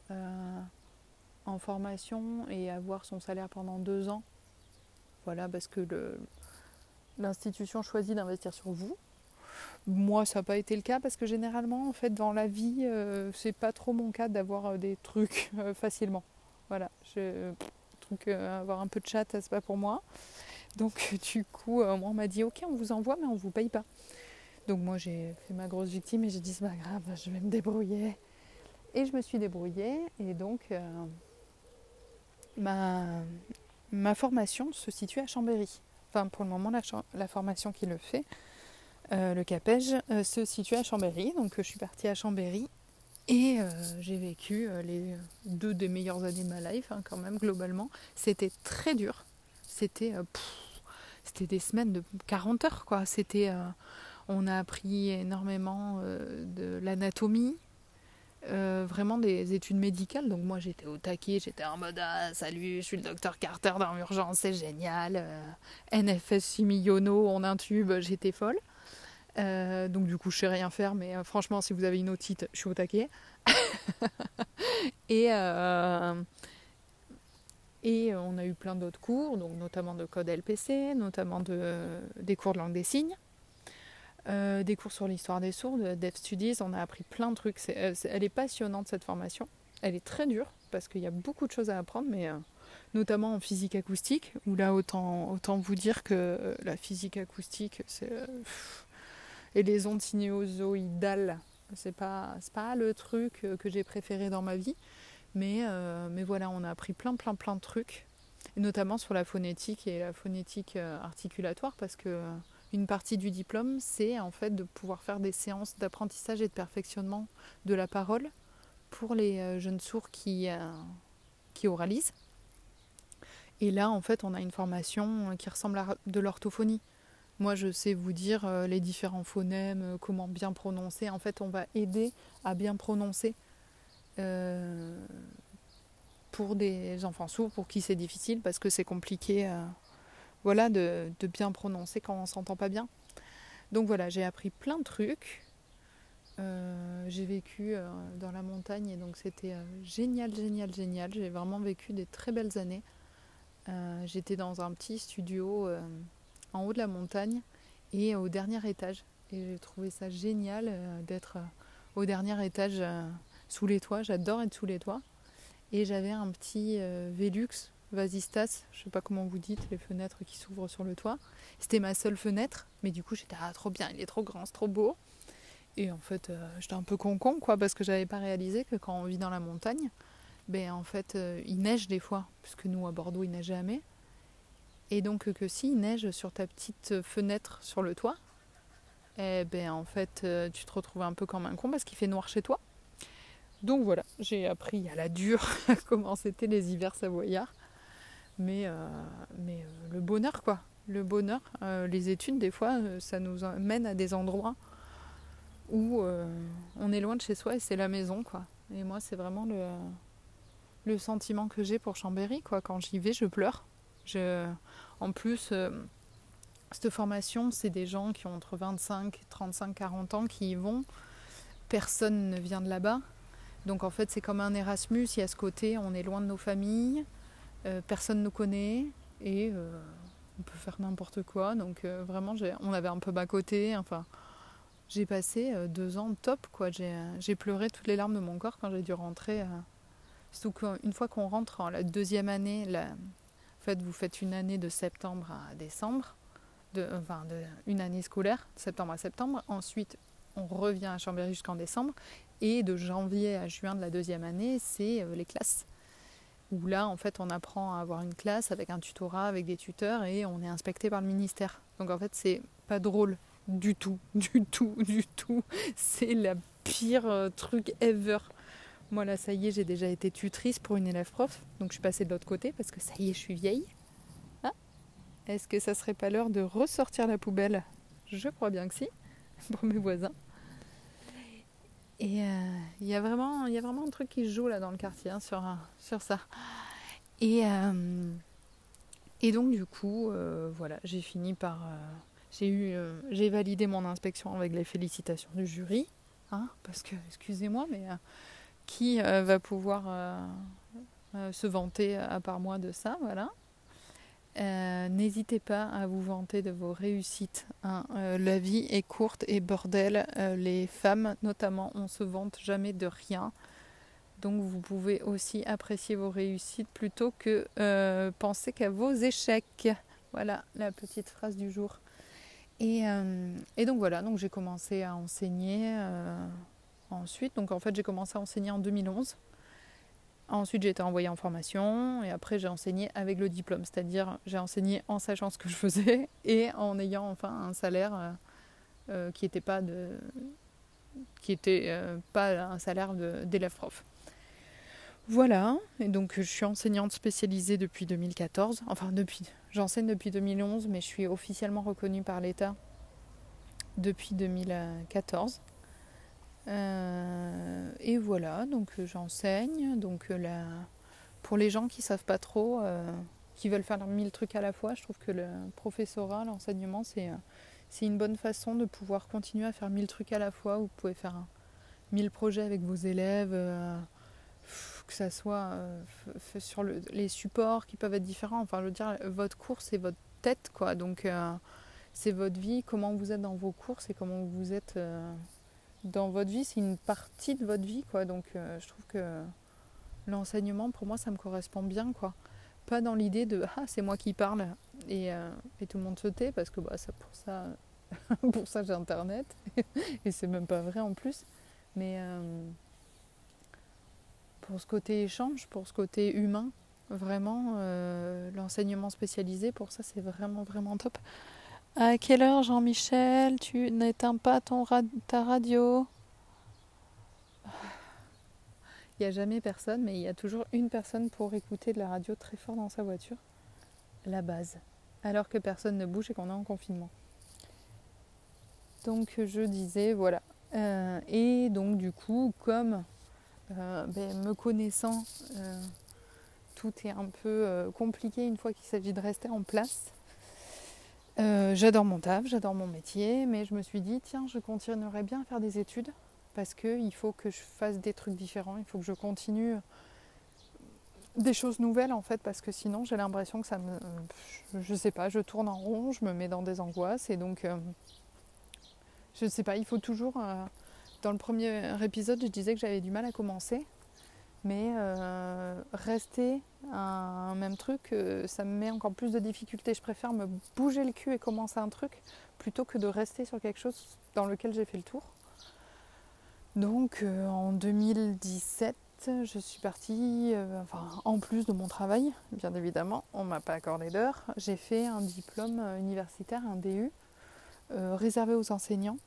en formation et avoir son salaire pendant deux ans. Voilà, parce que l'institution choisit d'investir sur vous. Moi, ça n'a pas été le cas parce que généralement, en fait, dans la vie, euh, c'est pas trop mon cas d'avoir euh, des trucs euh, facilement. Voilà, je, avoir un peu de chat, c'est pas pour moi. Donc, du coup, on m'a dit, ok, on vous envoie, mais on vous paye pas. Donc, moi, j'ai fait ma grosse victime et j'ai dit, c'est pas grave, je vais me débrouiller. Et je me suis débrouillée et donc ma, formation se situe à Chambéry. Enfin, pour le moment, la, formation qui le fait, euh, le CAPEJ, euh, se situe à Chambéry. Donc, je suis partie à Chambéry et euh, j'ai vécu les deux des meilleures années de ma life, hein, quand même, globalement. C'était très dur. C'était des semaines de 40 heures, quoi. C'était, on a appris énormément de l'anatomie, euh, vraiment des études médicales. Donc moi j'étais au taquet, j'étais en mode ah, salut, je suis le docteur Carter dans l'urgence, c'est génial. Euh, NFS Similiono, on intube, j'étais folle. Euh, donc du coup je sais rien faire, mais franchement si vous avez une otite, je suis au taquet. et, et on a eu plein d'autres cours, donc notamment de code LPC, notamment de, des cours de langue des signes. Euh, des cours sur l'histoire des sourds, de Dev Studies, on a appris plein de trucs. Euh, elle est passionnante cette formation. Elle est très dure parce qu'il y a beaucoup de choses à apprendre, mais euh, notamment en physique acoustique, où là autant, autant vous dire que la physique acoustique, c'est et les ondes sinusoïdales, c'est pas pas le truc que j'ai préféré dans ma vie, mais mais voilà, on a appris plein plein plein de trucs, notamment sur la phonétique et la phonétique articulatoire parce que une partie du diplôme, c'est en fait de pouvoir faire des séances d'apprentissage et de perfectionnement de la parole pour les euh, jeunes sourds qui, euh, qui oralisent. Et là, en fait, on a une formation qui ressemble à de l'orthophonie. Moi, je sais vous dire euh, les différents phonèmes, comment bien prononcer. En fait, on va aider à bien prononcer pour des enfants sourds, pour qui c'est difficile, parce que c'est compliqué voilà, de, bien prononcer quand on s'entend pas bien. Donc voilà, j'ai appris plein de trucs. Euh, j'ai vécu euh, dans la montagne et donc c'était euh, génial, génial, génial. J'ai vraiment vécu des très belles années. j'étais dans un petit studio en haut de la montagne et au dernier étage. Et j'ai trouvé ça génial d'être au dernier étage sous les toits. J'adore être sous les toits. Et j'avais un petit Velux Vasistas, je sais pas comment vous dites, les fenêtres qui s'ouvrent sur le toit. C'était ma seule fenêtre, mais du coup j'étais ah, trop bien, il est trop grand, c'est trop beau. Et en fait, euh, j'étais un peu con-con, quoi, parce que j'avais pas réalisé que quand on vit dans la montagne, ben en fait, euh, il neige des fois, puisque nous à Bordeaux, il neige jamais. Et donc que si il neige sur ta petite fenêtre sur le toit, eh ben en fait, euh, tu te retrouves un peu comme un con parce qu'il fait noir chez toi. Donc voilà, j'ai appris à la dure comment c'était les hivers savoyards. Mais, mais le bonheur, quoi. Le bonheur. les études, des fois, ça nous mène à des endroits où euh, on est loin de chez soi et c'est la maison quoi. Et moi c'est vraiment le, le sentiment que j'ai pour Chambéry quoi. Quand j'y vais je pleure. Je, en plus euh, cette formation c'est des gens qui ont entre 25, 35, 40 ans qui y vont. Personne ne vient de là-bas. Donc en fait c'est comme un Erasmus, il y a ce côté on est loin de nos familles, euh, personne ne nous connaît et on peut faire n'importe quoi. Donc vraiment on avait un peu bas côté, enfin j'ai passé euh, deux ans top, quoi. Euh, j'ai pleuré toutes les larmes de mon corps quand j'ai dû rentrer. Euh. Surtout qu'une fois qu'on rentre en la deuxième année, vous faites une année de septembre à décembre, une année scolaire, septembre à septembre. Ensuite, on revient à Chambéry jusqu'en décembre. Et de janvier à juin de la deuxième année, c'est les classes. Où là, en fait, on apprend à avoir une classe avec un tutorat, avec des tuteurs, et on est inspecté par le ministère. Donc en fait, c'est pas drôle du tout, du tout, du tout. C'est la pire euh, truc ever. Moi là, ça y est, j'ai déjà été tutrice pour une élève prof, donc je suis passée de l'autre côté parce que ça y est, je suis vieille. Ah Est-ce que ça serait pas l'heure de ressortir la poubelle? Je crois bien que si, pour mes voisins. Et euh, il y, a vraiment, y a vraiment un truc qui joue là dans le quartier hein, sur, sur ça. Et, euh, et donc du coup, voilà, j'ai fini par j'ai eu, euh, j'ai validé mon inspection avec les félicitations du jury, hein, parce que, excusez-moi, mais euh, qui euh, va pouvoir se vanter à part moi de ça, voilà. N'hésitez pas à vous vanter de vos réussites. Hein. la vie est courte et bordel. les femmes, notamment, on se vante jamais de rien. Donc vous pouvez aussi apprécier vos réussites plutôt que penser qu'à vos échecs. Voilà la petite phrase du jour. Euh, et, donc voilà, donc j'ai commencé à enseigner euh, ensuite. Donc en fait j'ai commencé à enseigner en 2011. Ensuite j'ai été envoyée en formation et après j'ai enseigné avec le diplôme, c'est-à-dire j'ai enseigné en sachant ce que je faisais et en ayant enfin un salaire euh, qui n'était pas de qui était pas un salaire d'élève prof. Voilà, et donc je suis enseignante spécialisée depuis 2014, enfin depuis, j'enseigne depuis 2011, mais je suis officiellement reconnue par l'État depuis 2014. Euh, et voilà, donc j'enseigne. Donc là, pour les gens qui savent pas trop, euh, qui veulent faire mille trucs à la fois, je trouve que le professorat, l'enseignement, c'est une bonne façon de pouvoir continuer à faire mille trucs à la fois. Vous pouvez faire mille projets avec vos élèves. Euh, que ça soit euh, sur les supports qui peuvent être différents. Enfin, je veux dire, votre cours, c'est votre tête, quoi. Donc, euh, c'est votre vie, comment vous êtes dans vos courses et comment vous êtes euh, dans votre vie. C'est une partie de votre vie, quoi. Donc, je trouve que l'enseignement, pour moi, ça me correspond bien, quoi. Pas dans l'idée de ah, c'est moi qui parle et, et, tout le monde se tait parce que bah, ça, pour ça, pour ça j'ai internet et c'est même pas vrai en plus. Mais pour ce côté échange, pour ce côté humain. Vraiment, euh, l'enseignement spécialisé, pour ça, c'est vraiment, vraiment top. À quelle heure, Jean-Michel, tu n'éteins pas ton ta radio Il n'y a jamais personne, mais il y a toujours une personne pour écouter de la radio très fort dans sa voiture. La base. Alors que personne ne bouge et qu'on est en confinement. Donc je disais, voilà. Euh, et donc du coup, comme euh, ben, me connaissant, euh, tout est un peu compliqué une fois qu'il s'agit de rester en place. J'adore mon taf, j'adore mon métier, mais je me suis dit, tiens, je continuerai bien à faire des études parce qu'il faut que je fasse des trucs différents, il faut que je continue des choses nouvelles en fait parce que sinon j'ai l'impression que ça me je, sais pas je tourne en rond je me mets dans des angoisses et donc euh, je sais pas il faut toujours euh, dans le premier épisode je disais que j'avais du mal à commencer mais euh, rester à un même truc ça me met encore plus de difficultés je préfère me bouger le cul et commencer un truc plutôt que de rester sur quelque chose dans lequel j'ai fait le tour donc en 2017 je suis partie, euh, en plus de mon travail, bien évidemment, on ne m'a pas accordé d'heure. J'ai fait un diplôme euh, universitaire, un DU, euh, réservé aux enseignants,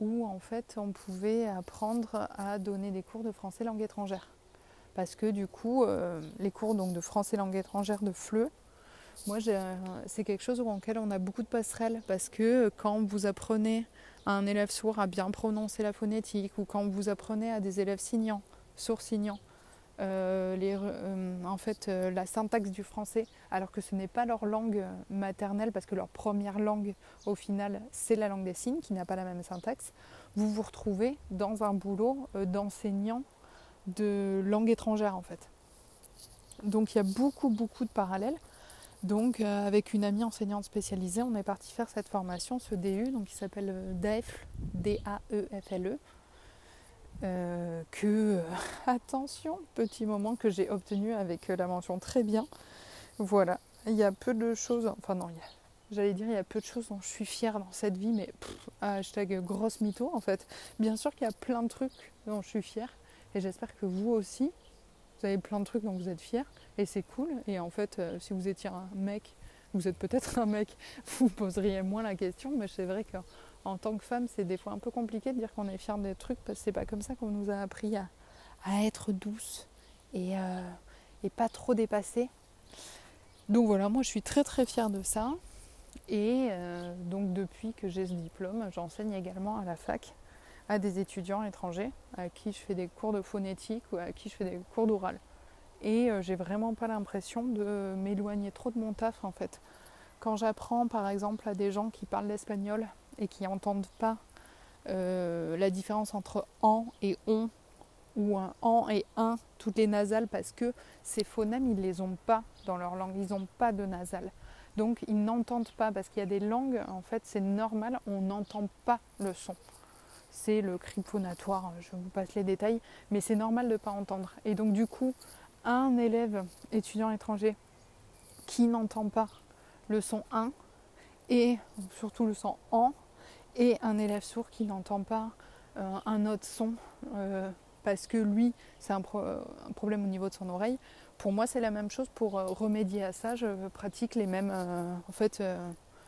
où en fait on pouvait apprendre à donner des cours de français langue étrangère. Parce que du coup, les cours donc, de français langue étrangère de FLE, moi c'est quelque chose auquel on a beaucoup de passerelles. Parce que quand vous apprenez à un élève sourd à bien prononcer la phonétique, ou quand vous apprenez à des élèves signants, sourcignant euh, euh, en fait, euh, la syntaxe du français, alors que ce n'est pas leur langue maternelle, parce que leur première langue, au final, c'est la langue des signes, qui n'a pas la même syntaxe, vous vous retrouvez dans un boulot d'enseignant de langue étrangère, en fait. Donc il y a beaucoup, beaucoup de parallèles. Donc avec une amie enseignante spécialisée, on est parti faire cette formation, ce DU, donc qui s'appelle DAEFLE, D-A-E-F-L-E. Euh, que, euh, attention, petit moment que j'ai obtenu avec euh, la mention très bien. Voilà, il y a peu de choses, enfin non, j'allais dire il y a peu de choses dont je suis fière dans cette vie, mais hashtag grosse mytho en fait. Bien sûr qu'il y a plein de trucs dont je suis fière, et j'espère que vous aussi, vous avez plein de trucs dont vous êtes fiers, et c'est cool. Et en fait, si vous étiez un mec, vous êtes peut-être un mec, vous poseriez moins la question, mais c'est vrai que en tant que femme, c'est des fois un peu compliqué de dire qu'on est fier des trucs parce que c'est pas comme ça qu'on nous a appris à, être douce et, euh, et, pas trop dépassée. Donc voilà, moi je suis très très fière de ça. Et euh, donc depuis que j'ai ce diplôme, j'enseigne également à la fac à des étudiants étrangers à qui je fais des cours de phonétique ou à qui je fais des cours d'oral. Et euh, j'ai vraiment pas l'impression de m'éloigner trop de mon taf en fait. Quand j'apprends par exemple à des gens qui parlent l'espagnol et qui n'entendent pas euh, la différence entre en et on ou un en et un, toutes les nasales, parce que ces phonèmes, ils ne les ont pas dans leur langue, ils n'ont pas de nasales. Donc ils n'entendent pas, parce qu'il y a des langues, en fait, c'est normal, on n'entend pas le son. C'est le cri phonatoire, je vous passe les détails, mais c'est normal de ne pas entendre. Et donc du coup, un élève étudiant étranger qui n'entend pas le son 1 et surtout le son en, et un élève sourd qui n'entend pas euh, un autre son euh, parce que lui, c'est un, problème au niveau de son oreille. Pour moi, c'est la même chose. Pour euh, remédier à ça, je pratique les mêmes. en fait,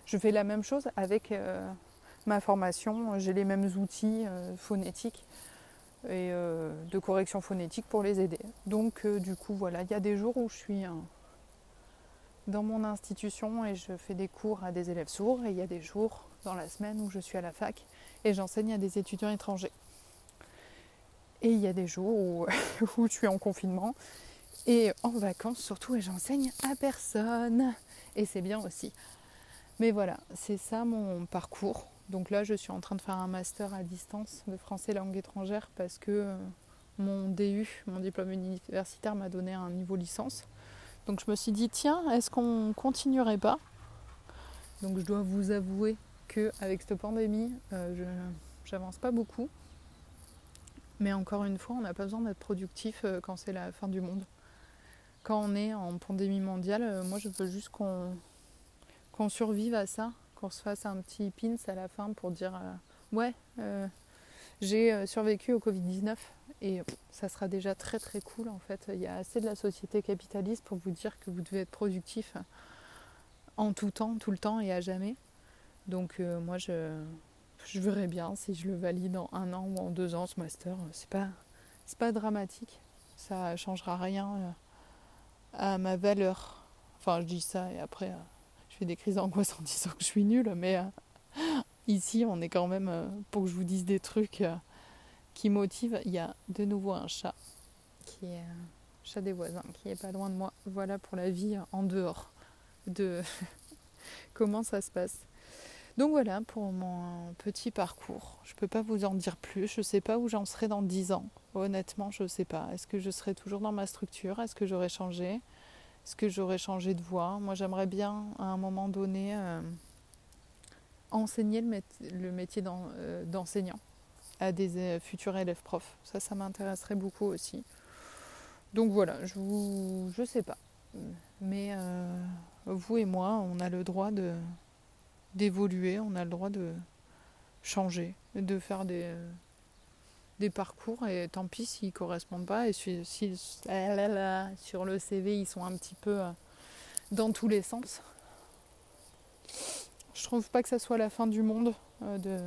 je fais la même chose avec ma formation. J'ai les mêmes outils phonétiques et de correction phonétique pour les aider. Donc, du coup, voilà, il y a des jours où je suis dans mon institution et je fais des cours à des élèves sourds et il y a des jours dans la semaine où je suis à la fac et j'enseigne à des étudiants étrangers. Et il y a des jours où, où je suis en confinement et en vacances surtout et j'enseigne à personne. Et c'est bien aussi. Mais voilà, c'est ça mon parcours. Donc là, je suis en train de faire un master à distance de français langue étrangère parce que euh, mon DU, mon diplôme universitaire, m'a donné un niveau licence. Donc je me suis dit, tiens, est-ce qu'on continuerait pas? Donc je dois vous avouer avec cette pandémie, euh, je j'avance pas beaucoup. Mais encore une fois, on n'a pas besoin d'être productif euh, quand c'est la fin du monde. Quand on est en pandémie mondiale, moi je veux juste qu'on qu'on survive à ça, se fasse un petit pins à la fin pour dire ouais, j'ai survécu au Covid-19 et ça sera déjà très très cool en fait. Il y a assez de la société capitaliste pour vous dire que vous devez être productif en tout temps, tout le temps et à jamais. Donc euh, moi je, je verrai bien si je le valide en un an ou en deux ans ce master. C'est pas c'est pas dramatique. Ça changera rien euh, à ma valeur. Enfin je dis ça et après euh, je fais des crises d'angoisse en disant que je suis nulle, mais ici on est quand même pour que je vous dise des trucs qui motivent. Il y a de nouveau un chat qui est chat des voisins qui est pas loin de moi. Voilà pour la vie en dehors de comment ça se passe. Donc voilà pour mon petit parcours. Je ne peux pas vous en dire plus. Je ne sais pas où j'en serai dans 10 ans. Honnêtement, je ne sais pas. Est-ce que je serai toujours dans ma structure? Est-ce que j'aurais changé? Est-ce que j'aurais changé de voie Moi, j'aimerais bien, à un moment donné, euh, enseigner le, métier euh, d'enseignant à des euh, futurs élèves profs. Ça, ça m'intéresserait beaucoup aussi. Donc voilà, je ne je sais pas. Mais vous et moi, on a le droit de d'évoluer, on a le droit de changer, de faire des, des parcours et tant pis s'ils correspondent pas et si, ah sur le CV ils sont un petit peu euh, dans tous les sens. Je trouve pas que ça soit la fin du monde euh, de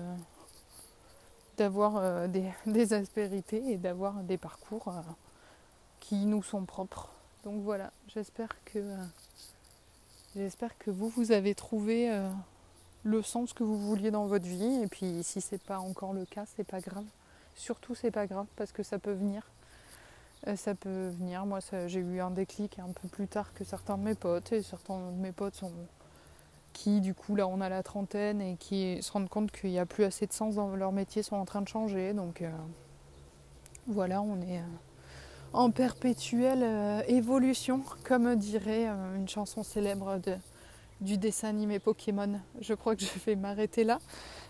d'avoir euh, des, des, aspérités et d'avoir des parcours qui nous sont propres. Donc voilà, j'espère que j'espère que vous vous avez trouvé le sens que vous vouliez dans votre vie et puis si c'est pas encore le cas, c'est pas grave. Surtout, c'est pas grave parce que ça peut venir. Euh, ça peut venir. Moi, j'ai eu un déclic un peu plus tard que certains de mes potes. Et certains de mes potes sont qui, du coup, là, on a la trentaine et qui se rendent compte qu'il n'y a plus assez de sens dans leur métier, sont en train de changer. Donc, euh, voilà, on est euh, en perpétuelle évolution, comme dirait une chanson célèbre de, du dessin animé Pokémon. Je crois que je vais m'arrêter là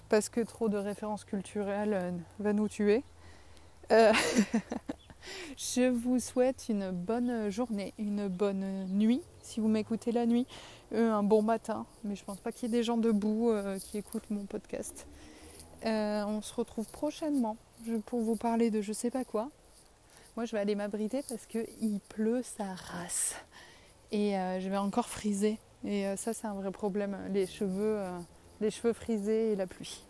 parce que trop de références culturelles euh, va nous tuer. Euh, je vous souhaite une bonne journée, une bonne nuit si vous m'écoutez la nuit, euh, un bon matin, mais je pense pas qu'il y ait des gens debout qui écoutent mon podcast. on se retrouve prochainement pour vous parler de je sais pas quoi. Moi je vais aller m'abriter parce qu'il pleut sa race et je vais encore friser et ça c'est un vrai problème, les cheveux les cheveux frisés et la pluie.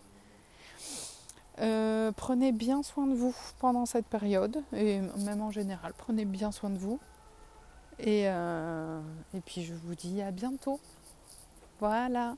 Euh, prenez bien soin de vous pendant cette période et même en général, prenez bien soin de vous. Et, euh, et puis je vous dis à bientôt. Voilà.